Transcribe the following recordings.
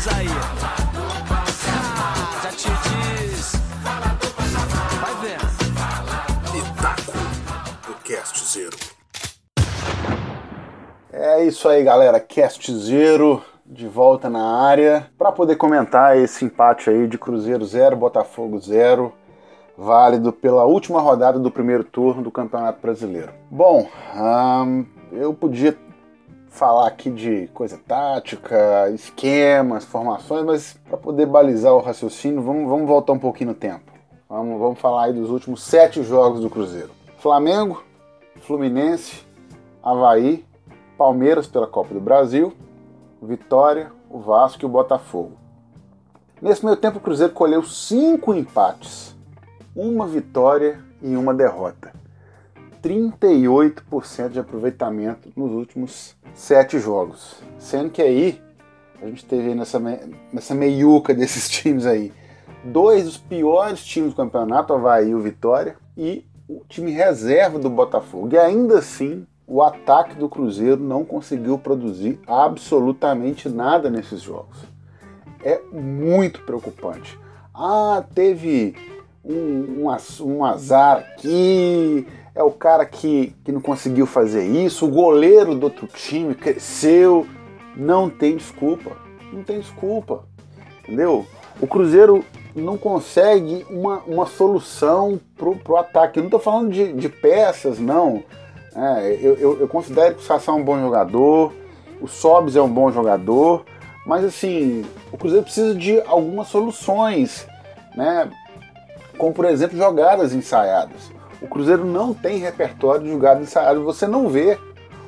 Diz aí. Ah, já te diz. Vai vendo. Pitaco do Cast Zero. É isso aí, galera. Cast Zero de volta na área para poder comentar esse empate aí de Cruzeiro 0, Botafogo 0, válido pela última rodada do primeiro turno do Campeonato Brasileiro. Bom, hum, eu podia falar aqui de coisa tática, esquemas, formações, mas para poder balizar o raciocínio, vamos, vamos voltar um pouquinho no tempo. Vamos, vamos falar aí dos últimos sete jogos do Cruzeiro: Flamengo, Fluminense, Havaí, Palmeiras pela Copa do Brasil, Vitória, o Vasco e o Botafogo. Nesse meio tempo, o Cruzeiro colheu cinco empates, uma vitória e uma derrota. 38% de aproveitamento nos últimos sete jogos. Sendo que aí, a gente teve nessa, nessa meiuca desses times aí, dois dos piores times do campeonato, Havaí e o Vitória, e o time reserva do Botafogo. E ainda assim, o ataque do Cruzeiro não conseguiu produzir absolutamente nada nesses jogos. É muito preocupante. Ah, teve um, um, um azar aqui, é o cara que, que não conseguiu fazer isso, o goleiro do outro time cresceu. Não tem desculpa. Não tem desculpa. Entendeu? O Cruzeiro não consegue uma, uma solução pro, pro ataque. Eu não estou falando de, de peças, não. É, eu, eu, eu, considero que o Sassá é um bom jogador, o Sobs é um bom jogador, mas assim, o Cruzeiro precisa de algumas soluções, né? Como por exemplo jogadas ensaiadas. O Cruzeiro não tem repertório de jogadas ensaiadas, você não vê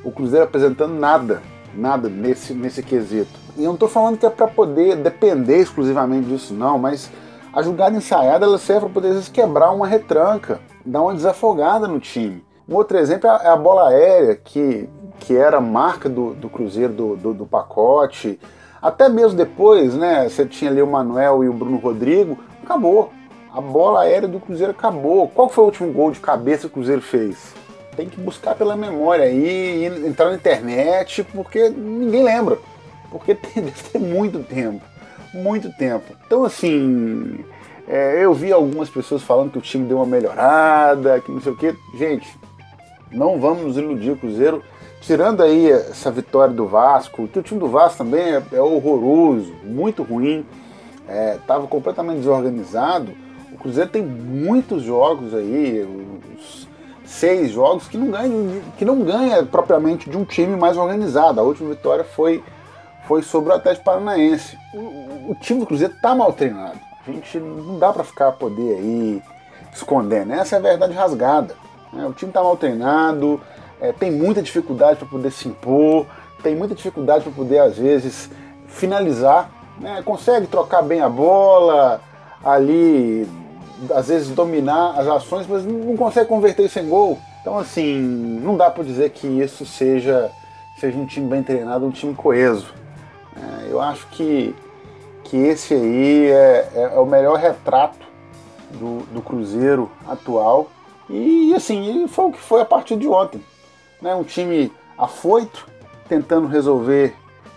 o Cruzeiro apresentando nada, nada nesse, nesse quesito. E eu não estou falando que é para poder depender exclusivamente disso, não, mas a jogada ensaiada ela serve para poder às vezes, quebrar uma retranca, dar uma desafogada no time. Um outro exemplo é a bola aérea, que, que era marca do, do Cruzeiro do, do, do, pacote. Até mesmo depois, né? Você tinha ali o Manuel e o Bruno Rodrigo, acabou. A bola aérea do Cruzeiro acabou. Qual foi o último gol de cabeça que o Cruzeiro fez? Tem que buscar pela memória aí, entrar na internet, porque ninguém lembra. Porque tem, muito tempo. Muito tempo. Então, assim, é, eu vi algumas pessoas falando que o time deu uma melhorada, que não sei o que. Gente, não vamos nos iludir, o Cruzeiro, tirando aí essa vitória do Vasco, que o time do Vasco também é, é horroroso, muito ruim, estava é, completamente desorganizado. O Cruzeiro tem muitos jogos aí, seis jogos que não ganha, que não ganha propriamente de um time mais organizado. A última vitória foi, foi sobre o Atlético Paranaense. O, o time do Cruzeiro está mal treinado. A gente não dá para ficar poder aí escondendo. Essa é a verdade rasgada. Né? O time está mal treinado, é, tem muita dificuldade para poder se impor, tem muita dificuldade para poder, às vezes, finalizar. Né? Consegue trocar bem a bola, ali, às vezes, dominar as ações, mas não consegue converter isso em gol. Então, assim, não dá para dizer que isso seja, seja um time bem treinado, um time coeso. É, eu acho que, que esse aí é, é, é o melhor retrato do, do Cruzeiro atual e assim, foi o que foi a partir de ontem. Né? Um time afoito, tentando resolver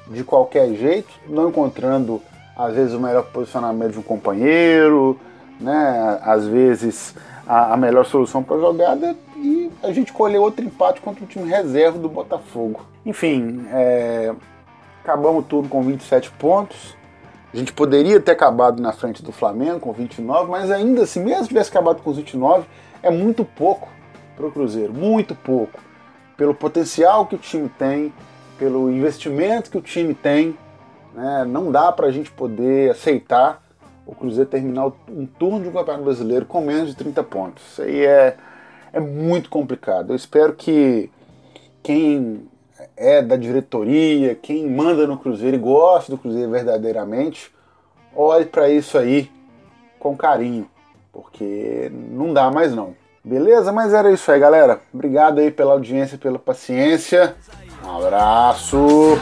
de qualquer jeito, não encontrando às vezes o melhor posicionamento de um companheiro, né? às vezes a, a melhor solução para a jogada e a gente colheu outro empate contra o time reserva do Botafogo. Enfim, é, acabamos tudo com 27 pontos. A gente poderia ter acabado na frente do Flamengo com 29, mas ainda assim, mesmo tivesse acabado com os 29, é muito pouco para o Cruzeiro, muito pouco. Pelo potencial que o time tem, pelo investimento que o time tem, né, não dá para a gente poder aceitar o Cruzeiro terminar um turno de um Campeonato Brasileiro com menos de 30 pontos. Isso aí é, é muito complicado. Eu espero que quem é da diretoria, quem manda no Cruzeiro e gosta do Cruzeiro verdadeiramente, olhe para isso aí com carinho porque não dá mais não. Beleza? Mas era isso aí, galera. Obrigado aí pela audiência, pela paciência. Um abraço.